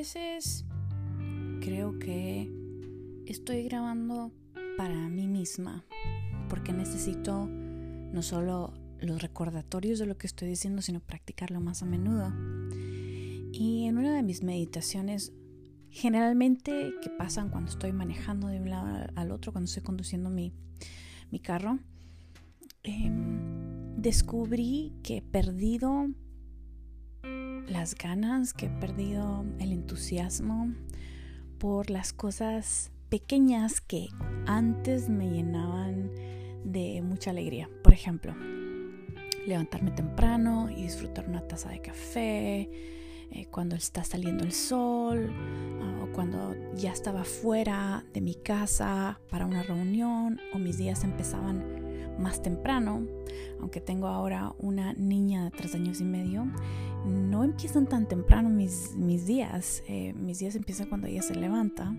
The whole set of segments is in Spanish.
veces creo que estoy grabando para mí misma, porque necesito no solo los recordatorios de lo que estoy diciendo, sino practicarlo más a menudo. Y en una de mis meditaciones, generalmente que pasan cuando estoy manejando de un lado al otro, cuando estoy conduciendo mi, mi carro, em, descubrí que he perdido las ganas, que he perdido el entusiasmo por las cosas pequeñas que antes me llenaban de mucha alegría. Por ejemplo, levantarme temprano y disfrutar una taza de café, eh, cuando está saliendo el sol, ah, o cuando ya estaba fuera de mi casa para una reunión, o mis días empezaban más temprano, aunque tengo ahora una niña de tres años y medio, empiezan tan temprano mis, mis días, eh, mis días empiezan cuando ella se levanta.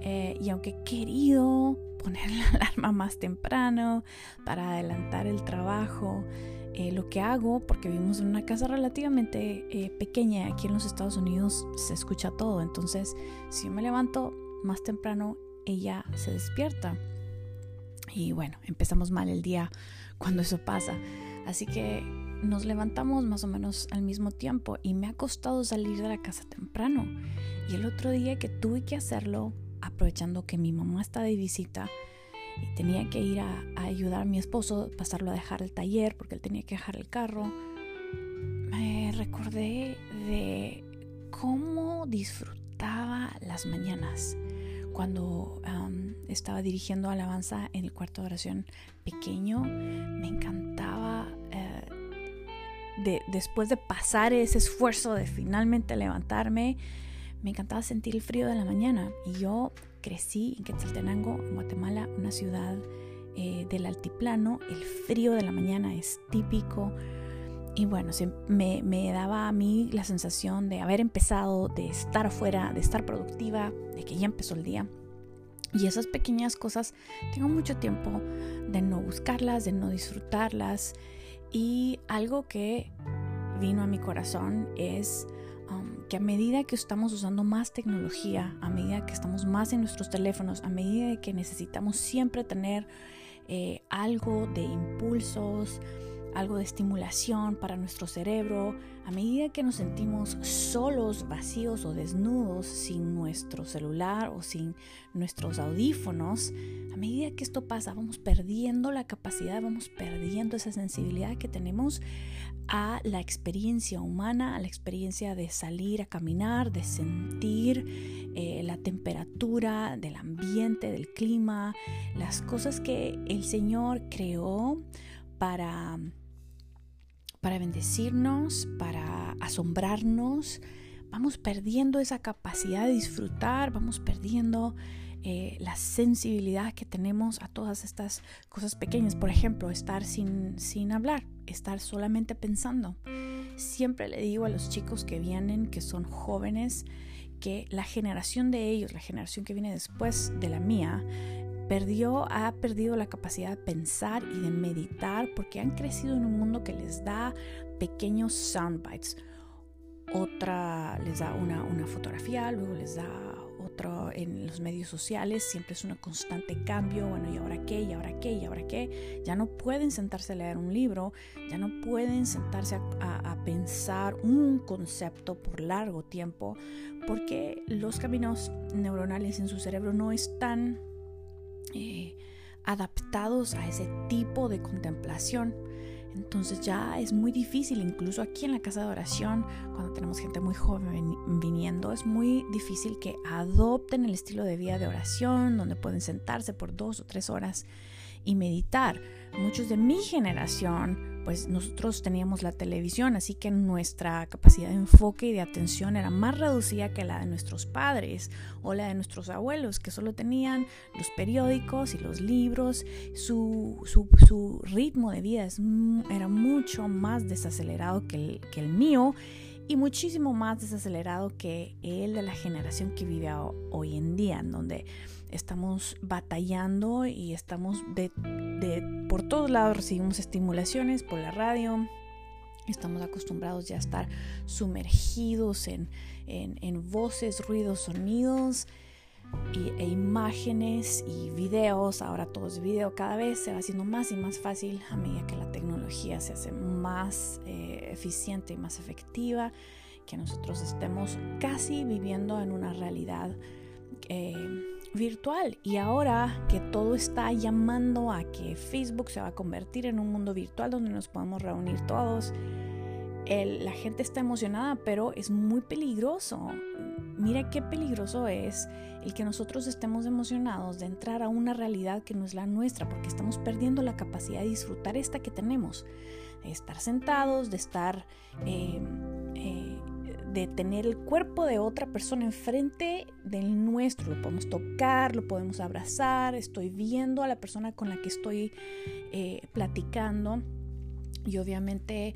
Eh, y aunque he querido poner la alarma más temprano para adelantar el trabajo, eh, lo que hago, porque vivimos en una casa relativamente pequeña, aquí en los Estados Unidos se escucha todo, entonces si yo me levanto más temprano, ella se despierta. Y bueno, empezamos mal el día cuando eso pasa. Así que nos levantamos más o menos al mismo tiempo y me ha costado salir de la casa temprano. Y el otro día que tuve que hacerlo, aprovechando que mi mamá está de visita, y tenía que ir a, ayudar a mi esposo, pasarlo a dejar al taller porque él tenía que dejar el carro, me recordé de cómo disfrutaba las mañanas cuando estaba dirigiendo alabanza en el cuarto de oración pequeño. Me encantaba, de, después de pasar ese esfuerzo de finalmente levantarme, me encantaba sentir el frío de la mañana. Y yo crecí en Quetzaltenango, en Guatemala, una ciudad eh, del altiplano. El frío de la mañana es típico. Y bueno, me, me, daba a mí la sensación de haber empezado, de estar afuera, de estar productiva, de que ya empezó el día. Y esas pequeñas cosas, tengo mucho tiempo de no buscarlas, de no disfrutarlas. Y algo que vino a mi corazón es que a medida que estamos usando más tecnología, a medida que estamos más en nuestros teléfonos, a medida que necesitamos siempre tener eh, algo de impulsos, algo de estimulación para nuestro cerebro, a medida que nos sentimos solos, vacíos o desnudos sin nuestro celular o sin nuestros audífonos, a medida que esto pasa, vamos perdiendo la capacidad, vamos perdiendo esa sensibilidad que tenemos a la experiencia humana, a la experiencia de salir a caminar, de sentir eh, la temperatura del ambiente, del clima, las cosas que el Señor creó para para bendecirnos, para asombrarnos, vamos perdiendo esa capacidad de disfrutar, vamos perdiendo eh, la sensibilidad que tenemos a todas estas cosas pequeñas. Por ejemplo, estar sin, sin hablar, estar solamente pensando. Siempre le digo a los chicos que vienen, que son jóvenes, que la generación de ellos, la generación que viene después de la mía, perdió, ha perdido la capacidad de pensar y de meditar porque han crecido en un mundo que les da pequeños soundbites. Otra les da una, una fotografía, luego les da en los medios sociales, siempre es un constante cambio, bueno, ¿y ahora qué? ¿Y ahora qué? ¿Y ahora qué? Ya no pueden sentarse a leer un libro, ya no pueden sentarse a, a pensar un concepto por largo tiempo, porque los caminos neuronales en su cerebro no están eh, adaptados a ese tipo de contemplación. Entonces ya es muy difícil, incluso aquí en la casa de oración, cuando tenemos gente muy joven viniendo, es muy difícil que adopten el estilo de vida de oración, donde pueden sentarse por dos o tres horas y meditar. Muchos de mi generación pues nosotros teníamos la televisión, así que nuestra capacidad de enfoque y de atención era más reducida que la de nuestros padres o la de nuestros abuelos, que solo tenían los periódicos y los libros. Su, su, ritmo de vida era mucho más desacelerado que el, que el mío y muchísimo más desacelerado que el de la generación que vive hoy en día, en donde estamos batallando y estamos de, por todos lados recibimos estimulaciones por la radio, Estamos acostumbrados ya a estar sumergidos en, voces, ruidos, sonidos e imágenes y videos. Ahora todo es video. Cada vez se va haciendo más y más fácil a medida que la tecnología se hace más eh, eficiente y más efectiva. Que nosotros estemos casi viviendo en una realidad eh, virtual. Y ahora que todo está llamando a que Facebook se va a convertir en un mundo virtual donde nos podemos reunir todos, la gente está emocionada, pero es muy peligroso. Mira qué peligroso es el que nosotros estemos emocionados de entrar a una realidad que no es la nuestra, porque estamos perdiendo la capacidad de disfrutar esta que tenemos, de estar sentados, de estar eh, eh, de tener el cuerpo de otra persona enfrente del nuestro. Lo podemos tocar, lo podemos abrazar, estoy viendo a la persona con la que estoy eh, platicando. Y obviamente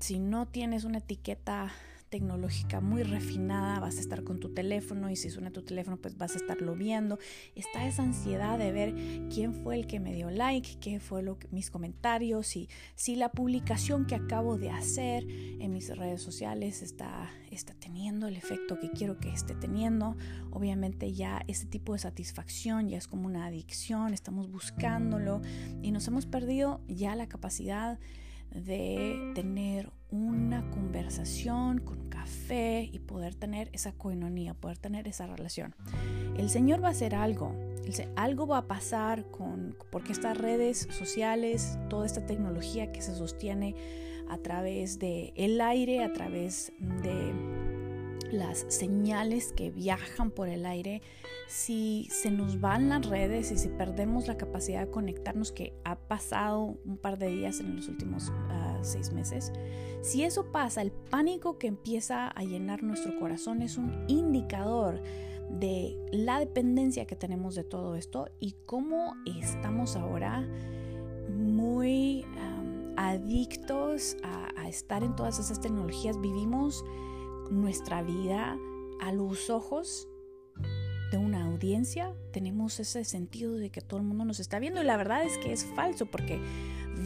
si no tienes una etiqueta tecnológica muy refinada, vas a estar con tu teléfono y si suena tu teléfono pues vas a estarlo viendo. Está esa ansiedad de ver quién fue el que me dio like, qué fue lo que, mis comentarios y si la publicación que acabo de hacer en mis redes sociales está, está teniendo el efecto que quiero que esté teniendo. Obviamente ya ese tipo de satisfacción ya es como una adicción, estamos buscándolo y nos hemos perdido ya la capacidad de tener una con café y poder tener esa coinonía, poder tener esa relación. El Señor va a hacer algo, algo va a pasar con, porque estas redes sociales, toda esta tecnología que se sostiene a través del el aire, a través de las señales que viajan por el aire, si se nos van las redes y si perdemos la capacidad de conectarnos, que ha pasado un par de días en los últimos seis meses, si eso pasa, el pánico que empieza a llenar nuestro corazón es un indicador de la dependencia que tenemos de todo esto y cómo estamos ahora muy adictos a estar en todas esas tecnologías. Vivimos nuestra vida a los ojos de una audiencia, tenemos ese sentido de que todo el mundo nos está viendo y la verdad es que es falso porque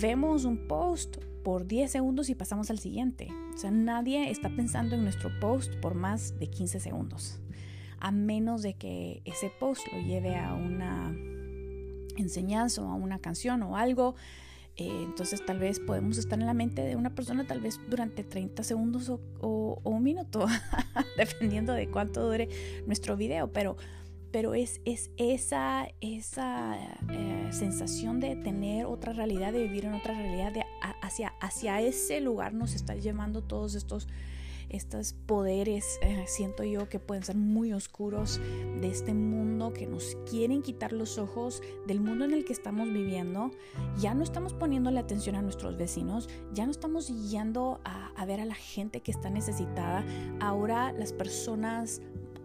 vemos un post por 10 segundos y pasamos al siguiente. O sea, nadie está pensando en nuestro post por más de 15 segundos, a menos de que ese post lo lleve a una enseñanza o a una canción o algo eh, entonces tal vez podemos estar en la mente de una persona tal vez durante 30 segundos o, un minuto, dependiendo de cuánto dure nuestro video, pero, pero es, es esa, esa eh, sensación de tener otra realidad, de vivir en otra realidad, de hacia, hacia ese lugar nos está llevando todos estos estos poderes, eh, siento yo, que pueden ser muy oscuros de este mundo, que nos quieren quitar los ojos del mundo en el que estamos viviendo. Ya no estamos poniendo la atención a nuestros vecinos, ya no estamos yendo a, a ver a la gente que está necesitada. Ahora las personas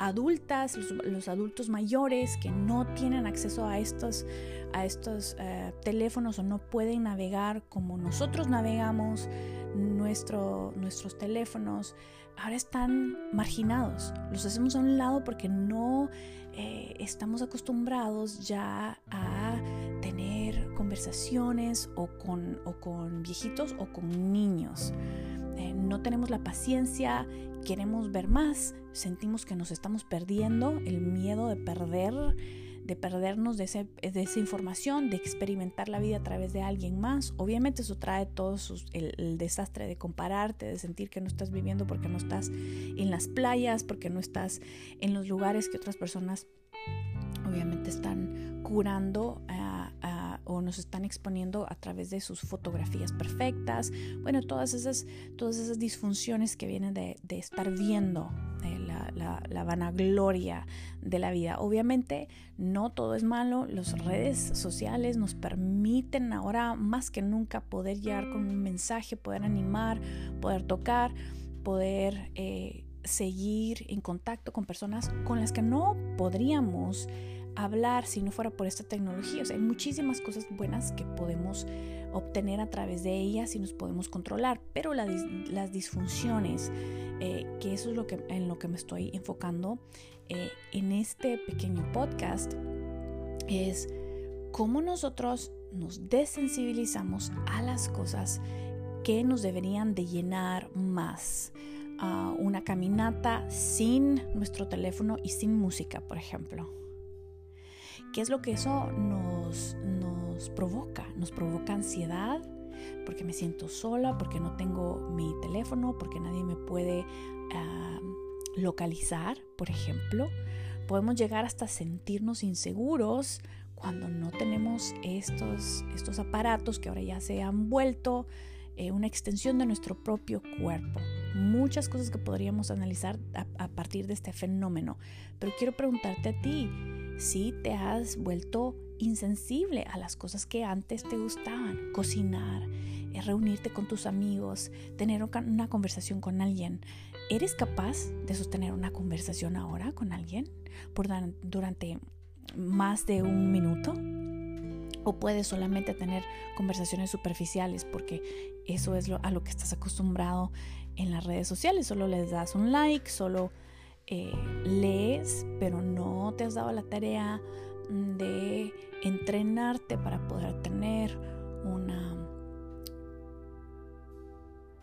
adultas, los, adultos mayores que no tienen acceso a estos, a estos eh, teléfonos o no pueden navegar como nosotros navegamos nuestro, nuestros teléfonos, ahora están marginados. Los hacemos a un lado porque no eh, estamos acostumbrados ya a tener conversaciones o con, o con viejitos o con niños. Eh, no tenemos la paciencia, queremos ver más, sentimos que nos estamos perdiendo, el miedo de perder, de perdernos de, esa información, de experimentar la vida a través de alguien más. Obviamente eso trae todo el, desastre de compararte, de sentir que no estás viviendo porque no estás en las playas, porque no estás en los lugares que otras personas obviamente están curando. a o nos están exponiendo a través de sus fotografías perfectas. Bueno, todas esas, todas esas disfunciones que vienen de, estar viendo la, la, vanagloria de la vida. Obviamente no todo es malo. Las redes sociales nos permiten ahora más que nunca poder llegar con un mensaje, poder animar, poder tocar, poder... Eh, seguir en contacto con personas con las que no podríamos hablar si no fuera por esta tecnología. O sea, hay muchísimas cosas buenas que podemos obtener a través de ellas y nos podemos controlar, pero las disfunciones, eh, que eso es lo que, en lo que me estoy enfocando eh, en este pequeño podcast, es cómo nosotros nos desensibilizamos a las cosas que nos deberían de llenar más. Ah, una caminata sin nuestro teléfono y sin música, por ejemplo. ¿Qué es lo que eso nos, nos provoca? Nos provoca ansiedad porque me siento sola, porque no tengo mi teléfono, porque nadie me puede ah, localizar, por ejemplo. Podemos llegar hasta sentirnos inseguros cuando no tenemos estos, estos aparatos que ahora ya se han vuelto eh, una extensión de nuestro propio cuerpo. Muchas cosas que podríamos analizar a, partir de este fenómeno. Pero quiero preguntarte a ti, si te has vuelto insensible a las cosas que antes te gustaban, cocinar, eh, reunirte con tus amigos, tener una conversación con alguien. ¿Eres capaz de sostener una conversación ahora con alguien por durante más de un minuto? o puedes solamente tener conversaciones superficiales porque eso es a lo que estás acostumbrado en las redes sociales. Solo les das un like, solo eh, lees, pero no te has dado la tarea de entrenarte para poder tener una,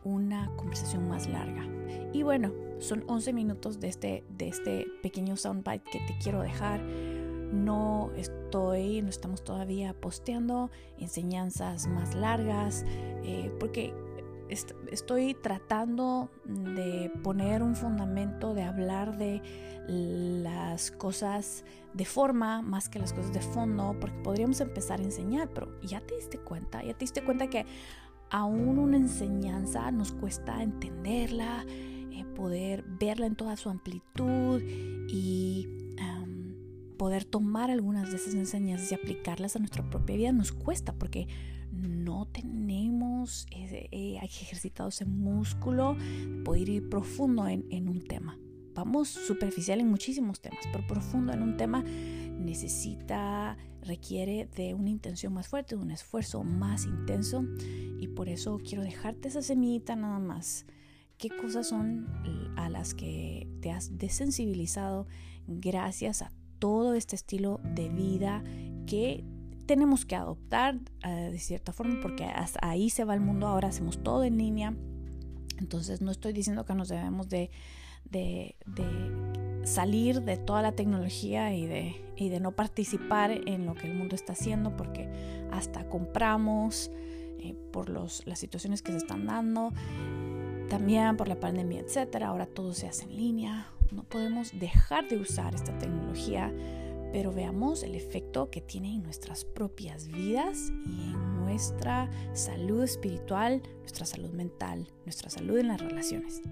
una conversación más larga. Y bueno, son 11 minutos de este, de este pequeño soundbite que te quiero dejar no estoy, no estamos todavía posteando enseñanzas más largas, eh, porque estoy tratando de poner un fundamento, de hablar de las cosas de forma más que las cosas de fondo, porque podríamos empezar a enseñar, pero ya te diste cuenta, ya te diste cuenta que aún una enseñanza nos cuesta entenderla, eh, poder verla en toda su amplitud y poder tomar algunas de esas enseñanzas y aplicarlas a nuestra propia vida nos cuesta porque tenemos eh, ejercitado ese músculo, poder ir profundo en, en un tema. Vamos superficial en muchísimos temas, pero profundo en un tema necesita, requiere de una intención más fuerte, de un esfuerzo más intenso y por eso quiero dejarte esa semillita nada más. ¿Qué cosas son a las que te has desensibilizado gracias a todo este estilo de vida que tenemos que adoptar eh, de cierta forma porque hasta ahí se va el mundo, ahora hacemos todo en línea. Entonces no estoy diciendo que nos debemos de, salir de toda la tecnología y de, y de no participar en lo que el mundo está haciendo porque hasta compramos eh, por los, las situaciones que se están dando, también por la pandemia, etcétera. Ahora todo se hace en línea, no podemos dejar de usar esta tecnología, pero veamos el efecto que tiene en nuestras propias vidas y en nuestra salud espiritual, nuestra salud mental, nuestra salud en las relaciones.